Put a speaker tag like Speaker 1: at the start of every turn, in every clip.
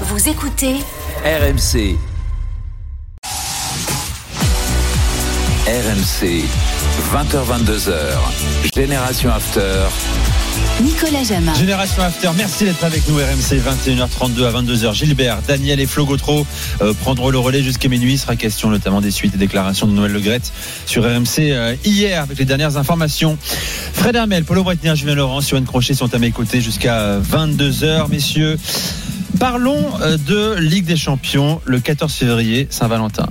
Speaker 1: Vous écoutez
Speaker 2: RMC. RMC, 20h22h, Génération After.
Speaker 1: Nicolas Jamin.
Speaker 3: Génération After, merci d'être avec nous. RMC 21h32 à 22h. Gilbert, Daniel et Flo Gautreau euh, prendront le relais jusqu'à minuit. Il sera question notamment des suites et déclarations de Noël Legrette sur RMC euh, hier avec les dernières informations. Fred Hermel, Paulo Bretner, Julien Laurent, Yoann Crochet sont à mes côtés jusqu'à 22h. Messieurs, parlons euh, de Ligue des Champions le 14 février, Saint-Valentin.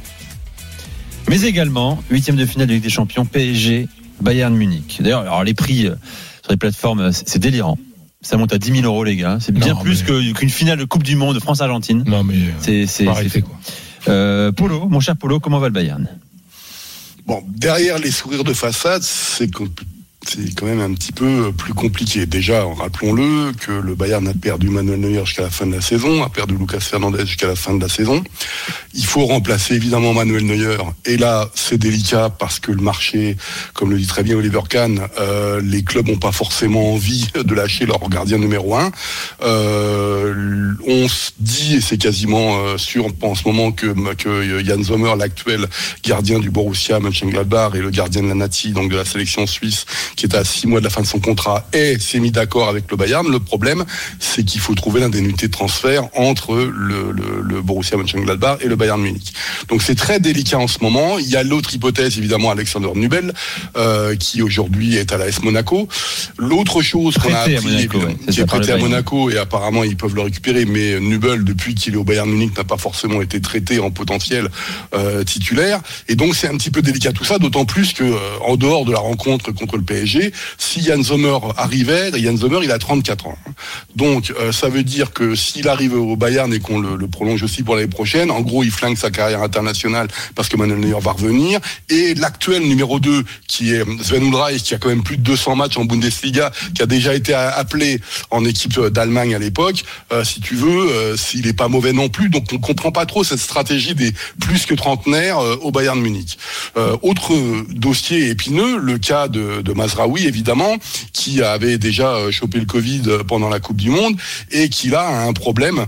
Speaker 3: Mais également, huitième de finale de Ligue des Champions, PSG, Bayern Munich. D'ailleurs, alors les prix euh, sur les plateformes, c'est délirant. Ça monte à 10 000 euros, les gars. C'est bien
Speaker 4: Non,
Speaker 3: plus
Speaker 4: mais-
Speaker 3: que- qu'une finale de Coupe du Monde France-Argentine.
Speaker 4: Non, mais. euh,
Speaker 3: C'est c'est-
Speaker 4: quoi.
Speaker 3: Euh, Polo, mon cher Polo, comment va le Bayern?
Speaker 5: Bon, derrière les sourires de façade, c'est co- c'est quand même un petit peu plus compliqué. Déjà, rappelons-le que le Bayern a perdu Manuel Neuer jusqu'à la fin de la saison, a perdu Lucas Fernandez jusqu'à la fin de la saison. Il faut remplacer évidemment Manuel Neuer. Et là, c'est délicat parce que le marché, comme le dit très bien Oliver Kahn, euh, les clubs n'ont pas forcément envie de lâcher leur gardien numéro un. Euh, on se dit, et c'est quasiment euh, sûr en ce moment, que, Jan Sommer, l'actuel gardien du Borussia Mönchengladbach et le gardien de la Nati, donc de la sélection suisse, qui est à six mois de la fin de son contrat, et s'est mis d'accord avec le Bayern. Le problème, c'est qu'il faut trouver l'indemnité de transfert entre le, le, le Borussia Mönchengladbach et le Bayern Munich. Donc c'est très délicat en ce moment. Il y a l'autre hypothèse, évidemment, Alexander Nubel, euh, qui aujourd'hui est à l'AS Monaco. L'autre chose qu'on a appris,
Speaker 3: Monaco,
Speaker 5: qui est prêté à. Monaco et apparemment ils peuvent le récupérer, mais Nubel, depuis qu'il est au Bayern Munich, n'a pas forcément été traité en potentiel euh, titulaire. Et donc c'est un petit peu délicat tout ça, d'autant plus que euh, en dehors de la rencontre contre le PSG, si Jan Sommer arrivait, Jan Sommer il a 34 ans. Donc euh, ça veut dire que s'il arrive au Bayern et qu'on le, prolonge aussi pour l'année prochaine, en gros il flingue sa carrière internationale parce que Manuel Neuer va revenir. Et l'actuel numéro 2 qui est Sven Ulreich, qui a quand même plus de 200 matchs en Bundesliga, qui a déjà été appelé en équipe d'Allemagne à l'époque, euh, si tu veux, euh, s'il est pas mauvais non plus. Donc on comprend pas trop cette stratégie des plus que trentenaires euh, au Bayern Munich. Euh, autre dossier épineux, le cas de, de Mazraoui évidemment, qui avait déjà euh, chopé le Covid euh, pendant la Coupe du Monde et qui là a un problème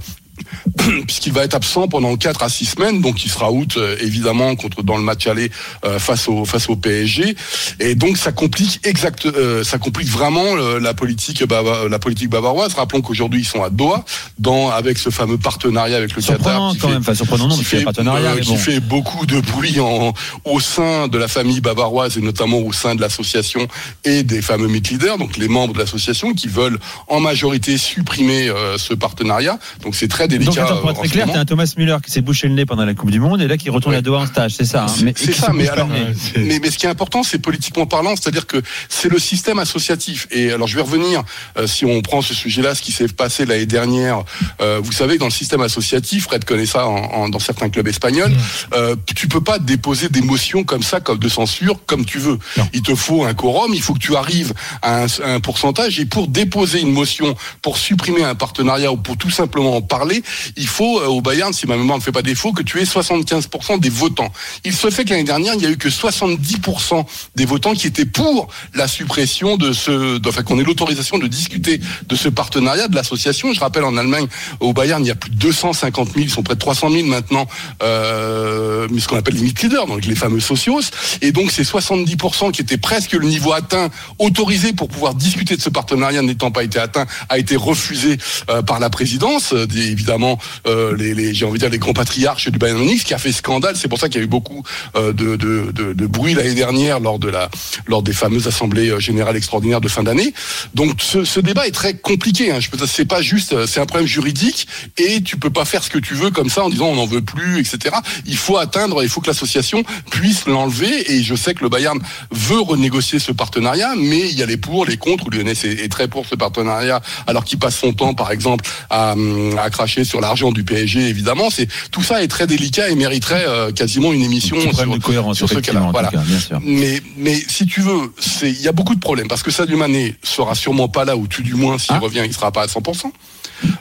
Speaker 5: puisqu'il va être absent pendant 4 à 6 semaines, donc il sera out euh, évidemment contre dans le match aller euh, face au face au PSG, et donc ça complique exact, euh, ça complique vraiment euh, la politique bava- la politique bavaroise. Rappelons qu'aujourd'hui ils sont à Doha, dans avec ce fameux partenariat avec le Qatar, qui
Speaker 3: quand
Speaker 5: fait-
Speaker 3: même, enfin surprenant non,
Speaker 5: qui fait,
Speaker 3: partenariat,
Speaker 5: qui
Speaker 3: bon.
Speaker 5: fait beaucoup de bruit en, au sein de la famille bavaroise et notamment au sein de l'association et des fameux leaders, donc les membres de l'association qui veulent en majorité supprimer ce partenariat. Donc c'est très délicat.
Speaker 3: Donc attends, pour
Speaker 5: euh,
Speaker 3: être très clair, t'as un Thomas Müller qui s'est bouché le nez pendant la Coupe du Monde et là qui retourne
Speaker 5: Ouais.
Speaker 3: à Doha en stage, c'est ça. hein.
Speaker 5: C'est-
Speaker 3: Mais-
Speaker 5: c'est ça, mais alors,
Speaker 4: c'est-
Speaker 5: mais, mais ce qui est important, c'est politiquement parlant, c'est-à-dire que c'est le système associatif. Et alors, je vais revenir, euh, si on prend ce sujet-là, ce qui s'est passé l'année dernière. Euh, vous savez, dans le système associatif, Fred connaît ça en- en- dans certains clubs espagnols, euh, tu peux pas déposer des motions comme ça, comme de censure, comme tu veux.
Speaker 4: Non.
Speaker 5: Il te faut un quorum, il faut que tu arrives à un, à un pourcentage. Et pour déposer une motion pour supprimer un partenariat ou pour tout simplement en parler, il faut euh, au Bayern, si ma mémoire ne fait pas défaut, que tu aies 75% des votants. Il se fait que l'année dernière, il n'y a eu que 70% des votants qui étaient pour la suppression de ce, enfin qu'on ait l'autorisation de discuter de ce partenariat de l'association. Je rappelle en Allemagne, au Bayern, il y a plus de 250 000, ils sont près de 300 000 maintenant, euh, ce qu'on appelle les leaders, donc les fameux socios. Et donc ces 70% qui étaient presque le niveau atteint, autorisé pour pouvoir discuter de ce partenariat n'étant pas été atteint, a été refusé euh, par la présidence. Euh, évidemment, euh, les, j'ai envie de dire les grands patriarches du Bayern Munich, qui a fait scandale. C'est pour ça qu'il y a eu beaucoup euh, de, de, de, bruit l'année dernière lors de la lors des fameuses assemblées euh, générales extraordinaires de fin d'année. Donc ce, débat est très compliqué. Hein. Je peux, c'est pas juste, c'est un problème juridique et tu peux pas faire ce que tu veux comme ça en disant on n'en veut plus, etc. Il faut atteindre, il faut que l'association puisse l'enlever. Et je sais que le Bayern veut renégocier ce partenariat, mais il y a les pour, les contre. Lyonnais est, est très pour ce partenariat, alors qu'il passe son temps, par exemple, à, à cracher sur l'argent du PSG. Évidemment, c'est tout ça est très délicat et mériterait euh, quasiment une émission sur,
Speaker 3: de cohérence,
Speaker 5: sur ce cas-là. Voilà.
Speaker 3: cas, bien sûr.
Speaker 5: Mais, mais si tu veux, c'est, il y a beaucoup de problèmes parce que Sadio Mané sera sûrement pas là ou tout du moins s'il
Speaker 3: Ah.
Speaker 5: revient, il sera pas à 100%.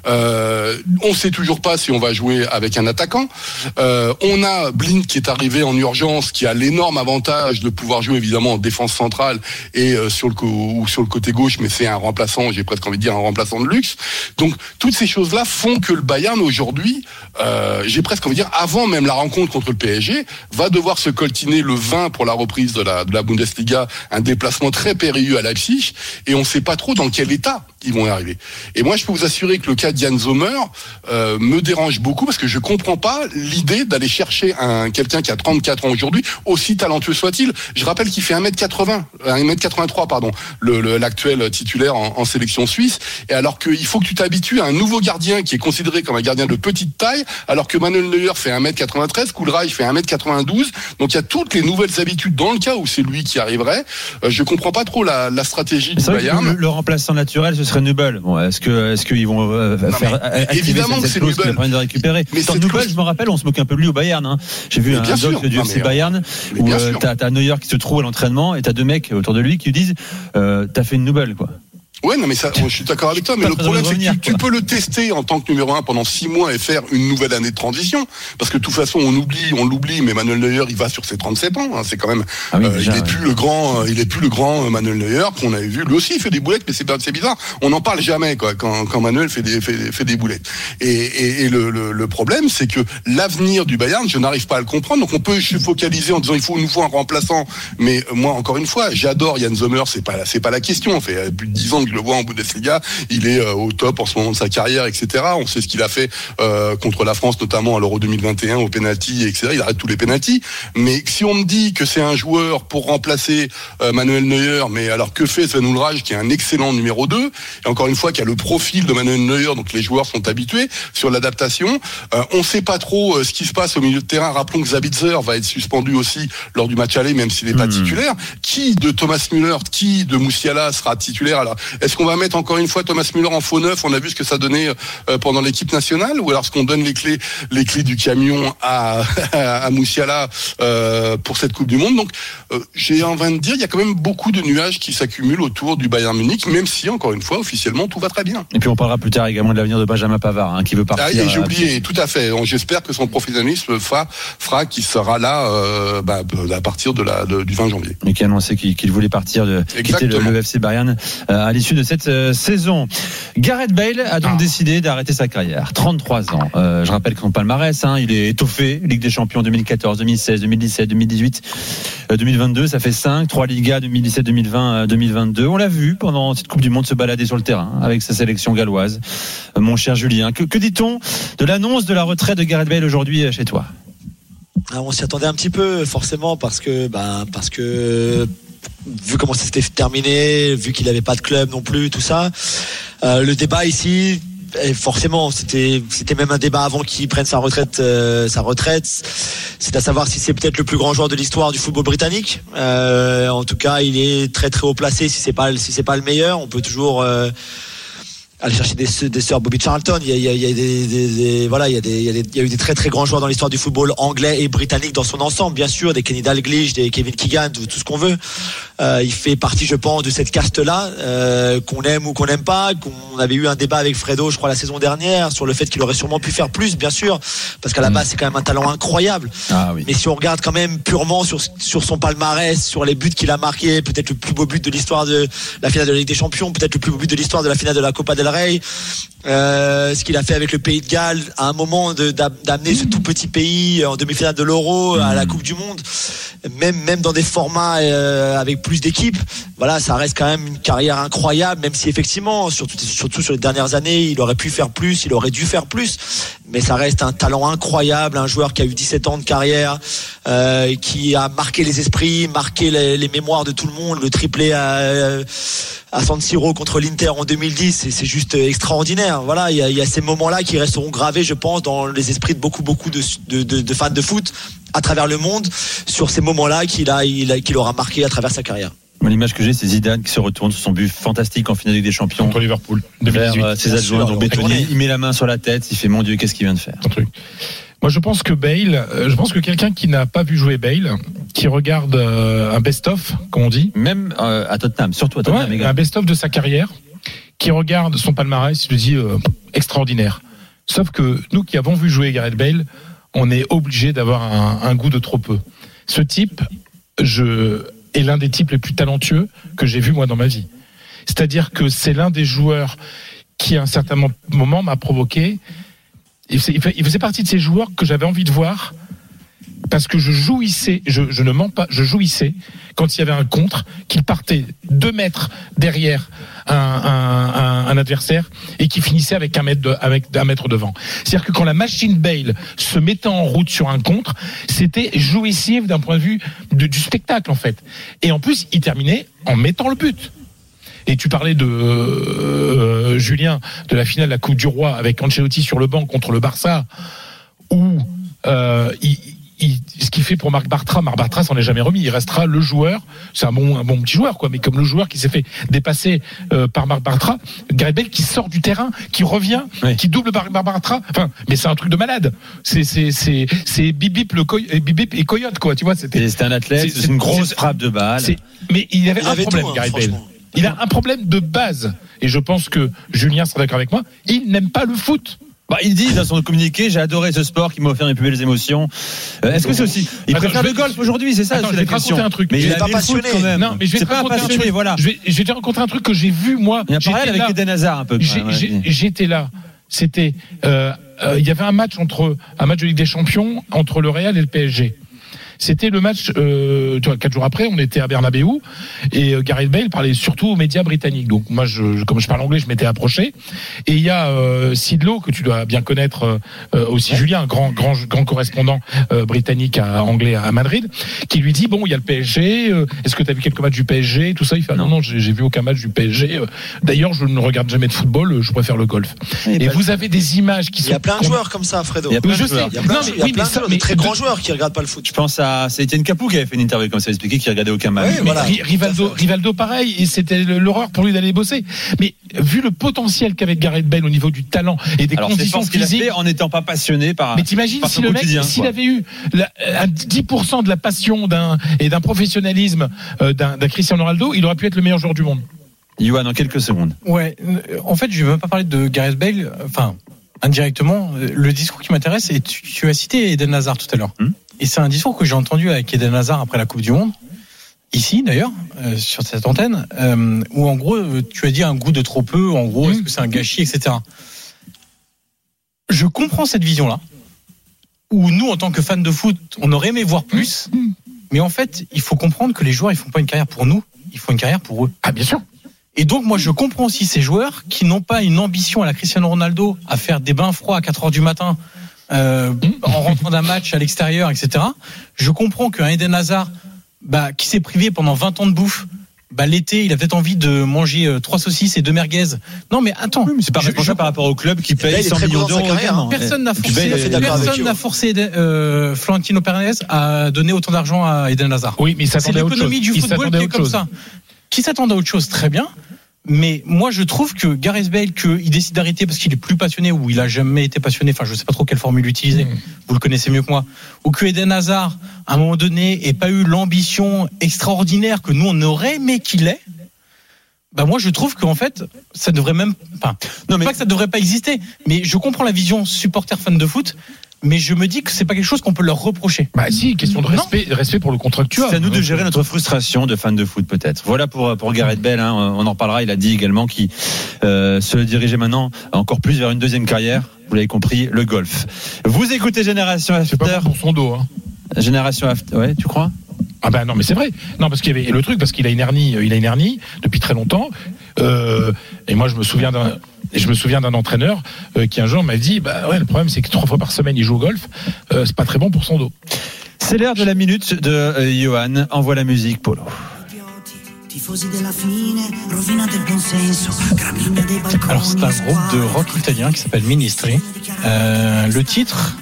Speaker 5: Euh, on sait toujours pas si on va jouer avec un attaquant. Euh, on a Blind qui est arrivé en urgence, qui a l'énorme avantage de pouvoir jouer évidemment en défense centrale et euh, sur le ou sur le côté gauche, mais c'est un remplaçant, j'ai presque envie de dire un remplaçant de luxe. Donc toutes ces choses-là font que le Bayern aujourd'hui, j'ai presque envie de dire, avant même la rencontre contre le PSG, va devoir se coltiner le 20 pour la reprise de la, de la Bundesliga, un déplacement très périlleux à Leipzig, et on ne sait pas trop dans quel état ils vont arriver. Et moi, je peux vous assurer que le cas d'Yann Sommer euh, me dérange beaucoup parce que je comprends pas l'idée d'aller chercher un quelqu'un qui a 34 ans aujourd'hui, aussi talentueux soit-il. Je rappelle qu'il fait 1m80, 1m83 pardon, le- l'actuel titulaire en, en sélection suisse. Et alors qu'il faut que tu t'habitues à un nouveau gardien qui est considéré comme un gardien de petite taille, alors que Manuel Neuer fait 1m93, Koulreich fait 1m92. Donc il y a toutes les nouvelles habitudes dans le cas où c'est lui qui arriverait. Euh, je comprends pas trop la, la stratégie du Bayern.
Speaker 3: le, le remplaçant naturel, ce serait Nubel. Bon, est-ce que est-ce qu'ils vont euh,
Speaker 5: Non,
Speaker 3: faire
Speaker 5: évidemment
Speaker 3: cette,
Speaker 5: que
Speaker 3: cette
Speaker 5: c'est
Speaker 3: clause qui
Speaker 5: Nubel.
Speaker 3: de récupérer
Speaker 5: Mais
Speaker 3: Nubel,
Speaker 5: clause-
Speaker 3: je me rappelle, on se moque un peu de lui au Bayern. hein. J'ai vu
Speaker 5: Mais
Speaker 3: un doc du FC
Speaker 5: euh,
Speaker 3: Bayern où euh, t'as Neuer qui se trouve à l'entraînement et t'as deux mecs autour de lui qui lui disent euh, t'as fait une Nubel quoi.
Speaker 5: Ouais, non, mais ça, je suis d'accord avec toi, mais le problème, c'est que tu, peux le tester en tant que numéro un pendant six mois et faire une nouvelle année de transition. Parce que de toute façon, on oublie, on l'oublie, mais Manuel Neuer, il va sur ses 37 ans. hein. c'est quand même,
Speaker 3: Ah oui,
Speaker 5: euh,
Speaker 3: déjà,
Speaker 5: il est
Speaker 3: ouais.
Speaker 5: plus le grand, euh, il est plus le grand euh, Manuel Neuer qu'on avait vu. Lui aussi, il fait des boulettes, mais c'est bizarre. On n'en parle jamais, quoi, quand, quand Manuel fait des, fait, fait des boulettes. Et, et, et le, le, le problème, c'est que l'avenir du Bayern, je n'arrive pas à le comprendre. Donc on peut se focaliser en disant il faut nous faut un remplaçant. Mais euh, moi, encore une fois, j'adore Jan Sommer, c'est pas, c'est pas la question. Ça fait euh, plus de 10 ans je le vois en Bundesliga. Il est euh, au top en ce moment de sa carrière, etc. On sait ce qu'il a fait euh, contre la France, notamment à l'Euro 2021, au penalty, etc. Il arrête tous les penalties. Mais si on me dit que c'est un joueur pour remplacer euh, Manuel Neuer, mais alors que fait Sven Ulreich, qui est un excellent numéro 2, et encore une fois, qui a le profil de Manuel Neuer, donc les joueurs sont habitués sur l'adaptation. Euh, on ne sait pas trop euh, ce qui se passe au milieu de terrain. Rappelons que Zabitzer va être suspendu aussi lors du match aller, même s'il n'est pas
Speaker 3: Mhm.
Speaker 5: titulaire. Qui de Thomas Müller, qui de Moussiala sera titulaire? Alors, est-ce qu'on va mettre encore une fois Thomas Müller en faux neuf On a vu ce que ça donnait euh, pendant l'équipe nationale, ou alors est-ce qu'on donne les clés, les clés du camion à, à Moussiala euh, pour cette Coupe du Monde Donc, euh, j'ai envie de dire, il y a quand même beaucoup de nuages qui s'accumulent autour du Bayern Munich, même si, encore une fois, officiellement, tout va très bien.
Speaker 3: Et puis on parlera plus tard également de l'avenir de Benjamin Pavard hein, qui veut partir.
Speaker 5: Ah, et j'ai oublié, tout à fait. J'espère que son professionnalisme fera, fera qu'il sera là euh, bah, à partir de la, de- du 20 janvier.
Speaker 3: et qui a annoncé qu'il voulait partir de quitter le, FC Bayern à l'issue de cette euh, saison. Gareth Bale a donc
Speaker 5: Ah.
Speaker 3: décidé d'arrêter sa carrière. 33 ans. Euh, je rappelle que son palmarès, hein, il est étoffé. Ligue des Champions 2014, 2016, 2017, 2018, euh, 2022. Ça fait 5. 3 Ligas 2017, 2020, euh, 2022. On l'a vu pendant cette Coupe du Monde se balader sur le terrain avec sa sélection galloise. Euh, mon cher Julien, que, que dit-on de l'annonce de la retraite de Gareth Bale aujourd'hui chez toi?
Speaker 4: Ah, on s'y attendait un petit peu, forcément, parce que, bah, parce que, vu comment ça s'était terminé, vu qu'il n'avait pas de club non plus, tout ça, euh, le débat ici, et forcément, c'était, c'était même un débat avant qu'il prenne sa retraite, euh, sa retraite. C'est à savoir si c'est peut-être le plus grand joueur de l'histoire du football britannique. Euh, en tout cas, il est très très haut placé. Si c'est pas, si c'est pas le meilleur, on peut toujours. Aller chercher des, des sœurs Bobby Charlton. Il y a, il y a- il y a des, des- des- voilà, il y a des, il y eu des très très grands joueurs dans l'histoire du football anglais et britannique dans son ensemble, bien sûr, des Kenny Dalglish, des Kevin Keegan, tout, tout ce qu'on veut. Euh, il fait partie, je pense, de cette caste-là, euh, qu'on aime ou qu'on n'aime pas. Qu'on avait eu un débat avec Fredo, je crois, la saison dernière, sur le fait qu'il aurait sûrement pu faire plus, bien sûr, parce qu'à la
Speaker 3: Mm.
Speaker 4: base, c'est quand même un talent incroyable.
Speaker 3: Ah oui.
Speaker 4: Mais si on regarde quand même purement sur, sur son palmarès, sur les buts qu'il a marqués, peut-être le plus beau but de l'histoire de la finale de la Ligue des Champions, peut-être le plus beau but de l'histoire de la finale de la Copa del pareil. Euh, ce qu'il a fait avec le Pays de Galles, à un moment d'amener ce tout petit pays en demi-finale de l'Euro à la Coupe du Monde, même même dans des formats euh, avec plus d'équipes, voilà, ça reste quand même une carrière incroyable, même si effectivement, surtout, surtout sur les dernières années, il aurait pu faire plus, il aurait dû faire plus, mais ça reste un talent incroyable, un joueur qui a eu 17 ans de carrière, euh, qui a marqué les esprits, marqué les, les mémoires de tout le monde, le triplé à, à San Siro contre l'Inter en 2010, et c'est juste extraordinaire. Voilà, il y a, il y a ces moments-là qui resteront gravés, je pense, dans les esprits de beaucoup, beaucoup de, de, de- de fans de foot à travers le monde, sur ces moments-là qu'il a, il a- qu'il aura marqué à travers sa carrière.
Speaker 3: L'image que j'ai, c'est Zidane qui se retourne sur son but fantastique en finale des Champions.
Speaker 6: contre Liverpool
Speaker 3: Vers
Speaker 6: 2018.
Speaker 3: euh, ses adjoints
Speaker 4: on
Speaker 3: bétonnier. Il met la main sur la tête, il fait mon Dieu, qu'est-ce qu'il vient de faire?
Speaker 6: Un truc. Moi, je pense que Bale, euh, je pense que quelqu'un qui n'a pas vu jouer Bale, qui regarde euh, un best-of, comme on dit,
Speaker 3: Même euh, à Tottenham, surtout à Tottenham,
Speaker 6: Ouais, un best-of de sa carrière, qui regarde son palmarès, il se dit euh, extraordinaire. Sauf que nous qui avons vu jouer Gareth Bale, on est obligé d'avoir un, goût de trop peu. Ce type, est l'un des types les plus talentueux que j'ai vu moi dans ma vie. C'est-à-dire que c'est l'un des joueurs qui à un certain mo- moment m'a provoqué il faisait partie de ces joueurs que j'avais envie de voir parce que je jouissais, je, je ne mens pas, je jouissais quand il y avait un contre, qu'il partait deux mètres derrière un, un- un- adversaire et qui finissait avec un mètre, de- avec un mètre devant. C'est-à-dire que quand la machine Bale se mettait en route sur un contre, c'était jouissif d'un point de vue du spectacle en fait. Et en plus, il terminait en mettant le but. Et tu parlais de euh, Julien de la finale de la Coupe du Roi avec Ancelotti sur le banc contre le Barça, où euh, il, qu'il fait pour Marc Bartra, Marc Bartra s'en est jamais remis. Il restera le joueur. C'est un bon, un bon petit joueur, quoi. Mais comme le joueur qui s'est fait dépasser euh, par Marc Bartra, Gareth Bale qui sort du terrain, qui revient,
Speaker 3: Oui.
Speaker 6: qui double Marc Bartra. Enfin, mais c'est un truc de malade. C'est c'est c'est c'est Bibip le coy- euh, Bibip et Coyote, quoi. Tu vois, c'était.
Speaker 3: C'était un athlète,
Speaker 6: C'est-
Speaker 3: c'est
Speaker 6: c'est-
Speaker 3: une grosse
Speaker 6: c'est-
Speaker 3: frappe de balle.
Speaker 6: C'est- Mais il avait
Speaker 4: Il
Speaker 6: un
Speaker 4: avait
Speaker 6: problème,
Speaker 4: tout, hein.
Speaker 6: Il a un problème de base. Et je pense que Julien sera d'accord avec moi. Il n'aime pas le foot.
Speaker 3: Bah, il dit dans son communiqué, j'ai adoré ce sport qui m'a offert mes plus belles émotions. Euh, Est-ce que c'est aussi Il préfère le golf aujourd'hui, c'est ça
Speaker 6: Attends, je
Speaker 3: la
Speaker 6: vais te
Speaker 3: question.
Speaker 6: raconter un truc.
Speaker 3: Mais
Speaker 6: Il
Speaker 3: il
Speaker 6: est
Speaker 4: pas passionné.
Speaker 3: quand même.
Speaker 6: Non, mais je vais te
Speaker 3: pas un
Speaker 6: raconter un
Speaker 3: passionné,
Speaker 6: truc.
Speaker 3: voilà.
Speaker 6: Je vais, je vais te raconter un truc que j'ai vu moi.
Speaker 3: Il y a un parallèle avec
Speaker 6: là.
Speaker 3: Eden Hazard un peu. ouais.
Speaker 6: J'étais là. C'était, euh, euh, il y avait un match entre un match de Ligue des Champions entre le Real et le PSG. C'était le match, euh, tu vois, quatre jours après, on était à Bernabeu et euh, Gareth Bale parlait surtout aux médias britanniques. Donc moi, je, je- comme je parle anglais, je m'étais approché. Et il y a euh, Sidlow que tu dois bien connaître euh, euh, aussi, Julien, un grand grand grand correspondant euh, britannique à anglais à Madrid, qui lui dit bon, il y a le PSG. euh, Est-ce que tu as vu quelques matchs du PSG Tout ça, il fait ah non non, j'ai j'ai vu aucun match du PSG. euh, D'ailleurs, je ne regarde jamais de football. euh, Je préfère le golf. Et vous avez des images qui
Speaker 4: Il
Speaker 6: sont
Speaker 4: y a plein de joueurs comme ça, Fredo.
Speaker 3: Il y a plein de joueurs.
Speaker 4: Il y a plein
Speaker 6: Non,
Speaker 4: de,
Speaker 6: mais
Speaker 4: il y a
Speaker 6: oui,
Speaker 4: plein
Speaker 6: mais
Speaker 4: de
Speaker 6: ça-
Speaker 4: joueurs, de
Speaker 6: mais
Speaker 4: très
Speaker 6: de-
Speaker 4: grands joueurs qui regardent pas le foot.
Speaker 3: Je pense à c'est Etienne Capou qui avait fait une interview comme ça, expliqué qu'il regardait aucun match.
Speaker 4: Voilà.
Speaker 6: Rivaldo, Rivaldo, pareil, et c'était l'horreur pour lui d'aller bosser. Mais vu le potentiel qu'avait Gareth Bale au niveau du talent et des
Speaker 3: Alors
Speaker 6: conditions
Speaker 3: ce qu'il a fait en n'étant pas passionné par.
Speaker 6: mais t'imagines si le mec, s'il avait eu la- un 10% de la passion d'un et d'un professionnalisme euh, d'un d'un Cristiano Ronaldo, il aurait pu être le meilleur joueur du monde.
Speaker 3: Johan, en quelques secondes.
Speaker 7: Ouais, euh, en fait, je vais même pas parler de Gareth Bale, euh, enfin, indirectement, le discours qui m'intéresse, et tu, tu as cité Eden Hazard tout à l'heure.
Speaker 3: Hmm.
Speaker 7: Et c'est un discours que j'ai entendu avec Eden Hazard après la Coupe du Monde, ici d'ailleurs, euh, sur cette antenne, euh, où en gros, tu as dit un goût de trop peu, en gros, est-ce que c'est un gâchis, etc. Je comprends cette vision-là, où nous, en tant que fans de foot, on aurait aimé voir plus, mais en fait, il faut comprendre que les joueurs, ils font pas une carrière pour nous, ils font une carrière pour eux.
Speaker 6: Ah bien sûr.
Speaker 7: Et donc, moi, je comprends aussi ces joueurs qui n'ont pas une ambition à la Cristiano Ronaldo à faire des bains froids à 4 heures du matin euh, en rentrant d'un match à l'extérieur, etc. Je comprends qu'un Eden Hazard, bah, qui s'est privé pendant 20 ans de bouffe, bah, l'été, il a peut-être envie de manger euh, trois saucisses et deux merguez. Non, mais attends.
Speaker 3: C'est pas responsable
Speaker 7: je-
Speaker 3: par rapport au club qui
Speaker 4: Bale
Speaker 3: paye
Speaker 4: est
Speaker 3: 100
Speaker 4: très
Speaker 3: millions d'euros également.
Speaker 7: Personne n'a
Speaker 3: puis
Speaker 7: forcé, personne n'a euh, Florentino Pérez à donner autant d'argent à Eden Hazard.
Speaker 6: Oui, mais il
Speaker 7: C'est
Speaker 6: s'attendait à autre chose.
Speaker 7: l'économie du football qui est comme
Speaker 6: chose.
Speaker 7: ça. Qui s'attendait à autre chose, très bien. Mais moi, je trouve que Gareth Bale, qu'il décide d'arrêter parce qu'il est plus passionné ou il a jamais été passionné. Enfin, je sais pas trop quelle formule utiliser.
Speaker 6: Mm.
Speaker 7: Vous le connaissez mieux que moi. Ou que Eden Hazard, à un moment donné, ait pas eu l'ambition extraordinaire que nous on aurait aimé qu'il ait. Bah moi, je trouve qu'en fait, ça devrait même. Enfin,
Speaker 3: Non, mais
Speaker 7: pas que ça devrait pas exister, mais je comprends la vision supporter fan de foot. Mais je me dis que c'est pas quelque chose qu'on peut leur reprocher.
Speaker 6: Bah si, question de
Speaker 7: Non.
Speaker 6: respect, respect pour le contractuel.
Speaker 3: C'est à nous de gérer notre frustration de fans de foot, peut-être. Voilà pour, pour Gareth Bell. Hein, on en parlera. Il a dit également qu'il euh, se dirigeait maintenant encore plus vers une deuxième carrière. Vous l'avez compris, le golf. Vous écoutez Génération
Speaker 6: C'est pas
Speaker 3: After.
Speaker 6: pour son dos. Hein.
Speaker 3: Génération After. Ouais, tu crois?
Speaker 6: Ah ben non, mais c'est vrai. Non, parce qu'il y avait le truc, parce qu'il a une hernie, euh, il a une hernie depuis très longtemps. Euh, et moi, je me souviens d'un, et je me souviens d'un entraîneur euh, qui un jour m'a dit, bah ouais, le problème c'est que trois fois par semaine il joue au golf, euh, c'est pas très bon pour son dos.
Speaker 3: C'est l'heure de la minute de euh, Johan. Envoie la musique, Polo.
Speaker 7: Alors c'est un groupe de rock italien qui s'appelle Ministry. Euh, le titre,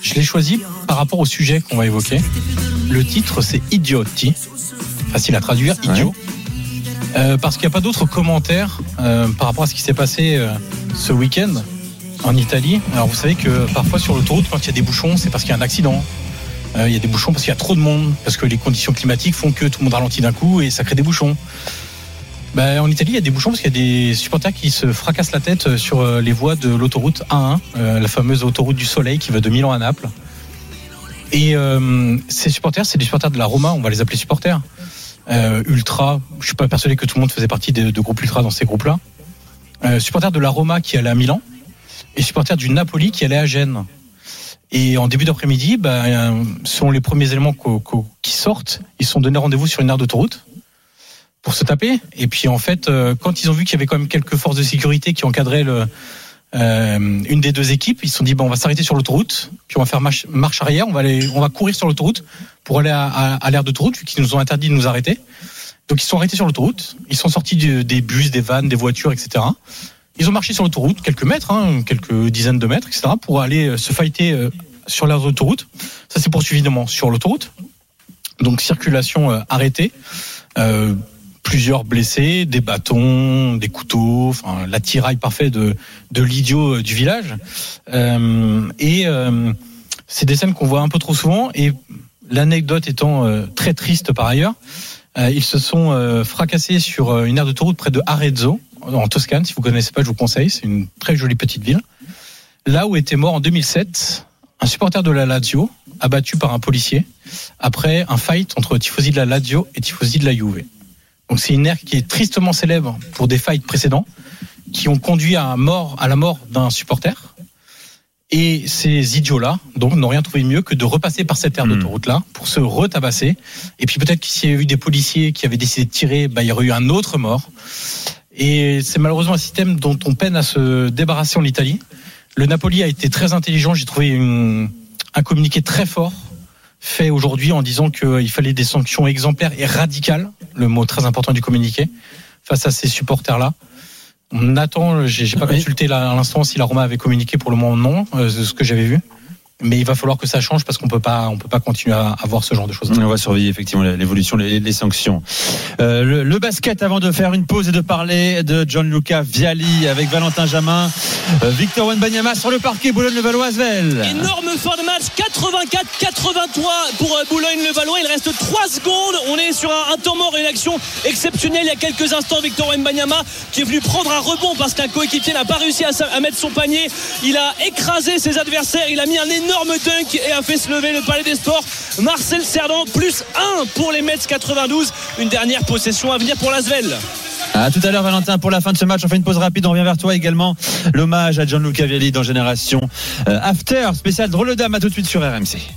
Speaker 7: je l'ai choisi par rapport au sujet qu'on va évoquer. Le titre c'est Idiotti, facile à traduire, idiot. Euh, parce qu'il n'y a pas d'autres commentaires euh, par rapport à ce qui s'est passé euh, ce week-end en Italie. Alors vous savez que parfois sur l'autoroute, quand il y a des bouchons, c'est parce qu'il y a un accident. Il y a des bouchons parce qu'il y a trop de monde, parce que les conditions climatiques font que tout le monde ralentit d'un coup et ça crée des bouchons. Ben, en Italie, il y a des bouchons parce qu'il y a des supporters qui se fracassent la tête sur les voies de l'autoroute A1, euh, la fameuse autoroute du Soleil qui va de Milan à Naples. Et ces supporters, c'est des supporters de la Roma, on va les appeler supporters. Euh, ultra, je suis pas persuadé que tout le monde faisait partie de, de groupes ultra dans ces groupes-là. Euh, supporters de la Roma qui allait à Milan. et supporters du Napoli qui allaient à Gênes. Et en début d'après-midi, bah, euh, selon les premiers éléments qui sortent, ils sont donné rendez-vous sur une aire d'autoroute pour se taper. Et puis en fait, euh, quand ils ont vu qu'il y avait quand même quelques forces de sécurité qui encadraient le, euh, une des deux équipes, ils se sont dit bon, on va s'arrêter sur l'autoroute, puis on va faire marche, marche arrière, on va aller, on va courir sur l'autoroute pour aller à, à, à l'aire d'autoroute, vu qu'ils nous ont interdit de nous arrêter. Donc ils sont arrêtés sur l'autoroute, ils sont sortis des bus, des vannes, des voitures, etc. Ils ont marché sur l'autoroute, quelques mètres, hein, quelques dizaines de mètres, etc., pour aller euh, se fighter euh, sur l'aire d'autoroute. Ça s'est poursuivi sur l'autoroute. Donc circulation euh, arrêtée. Euh, plusieurs blessés, des bâtons, des couteaux, enfin l'attirail parfait de, de l'idiot euh, du village. Euh, et euh, c'est des scènes qu'on voit un peu trop souvent. Et l'anecdote étant euh, très triste par ailleurs, euh, ils se sont euh, fracassés sur une aire d'autoroute près de Arezzo, en Toscane. Si vous connaissez pas, je vous conseille. C'est une très jolie petite ville. Là où était mort en 2007 un supporter de la Lazio abattu par un policier après un fight entre tifosi de la Lazio et tifosi de la Juve. Donc c'est une ère qui est tristement célèbre pour des fights précédents qui ont conduit à, mort, à la mort d'un supporter. Et ces idiots-là, donc, n'ont rien trouvé de mieux que de repasser par cette aire
Speaker 3: Hmm.
Speaker 7: d'autoroute-là pour se retabasser. Et puis peut-être qu'il y avait eu des policiers qui avaient décidé de tirer, bah, il y aurait eu un autre mort. Et c'est malheureusement un système dont on peine à se débarrasser en Italie. Le Napoli a été très intelligent. J'ai trouvé une- un communiqué très fort fait aujourd'hui en disant qu'il fallait des sanctions exemplaires et radicales, le mot très important du communiqué, face à ces supporters-là. On attend, j'ai pas
Speaker 3: Oui.
Speaker 7: consulté là, à l'instant si la Roma avait communiqué pour le moment non, euh, de ce que j'avais vu. Mais il va falloir que ça change parce qu'on peut pas, on peut pas continuer à avoir ce genre de choses.
Speaker 3: On va surveiller effectivement l'évolution, les, les sanctions. Euh, le, le basket avant de faire une pause et de parler de Gianluca Viali avec Valentin Jamin, euh, Victor Wenbanyama sur le parquet Boulogne-le-Valois-Asvel.
Speaker 8: Énorme fin de match, 84-83 pour euh, Boulogne-le-Valois. Il reste 3 secondes. On est sur un, un temps mort et une action exceptionnelle. Il y a quelques instants, Victor Wembanyama qui est venu prendre un rebond parce qu'un coéquipier n'a pas réussi à, à mettre son panier. Il a écrasé ses adversaires. Il a mis un énorme dunk et a fait se lever le palais des sports. Marcel Cerdan, plus 1 pour les Mets 92. Une dernière possession à venir pour l'Asvel.
Speaker 3: À tout à l'heure Valentin pour la fin de ce match. On fait une pause rapide. On revient vers toi également. L'hommage à Gianluca Viali dans Génération euh, After spécial drôle de dame. À tout de suite sur RMC.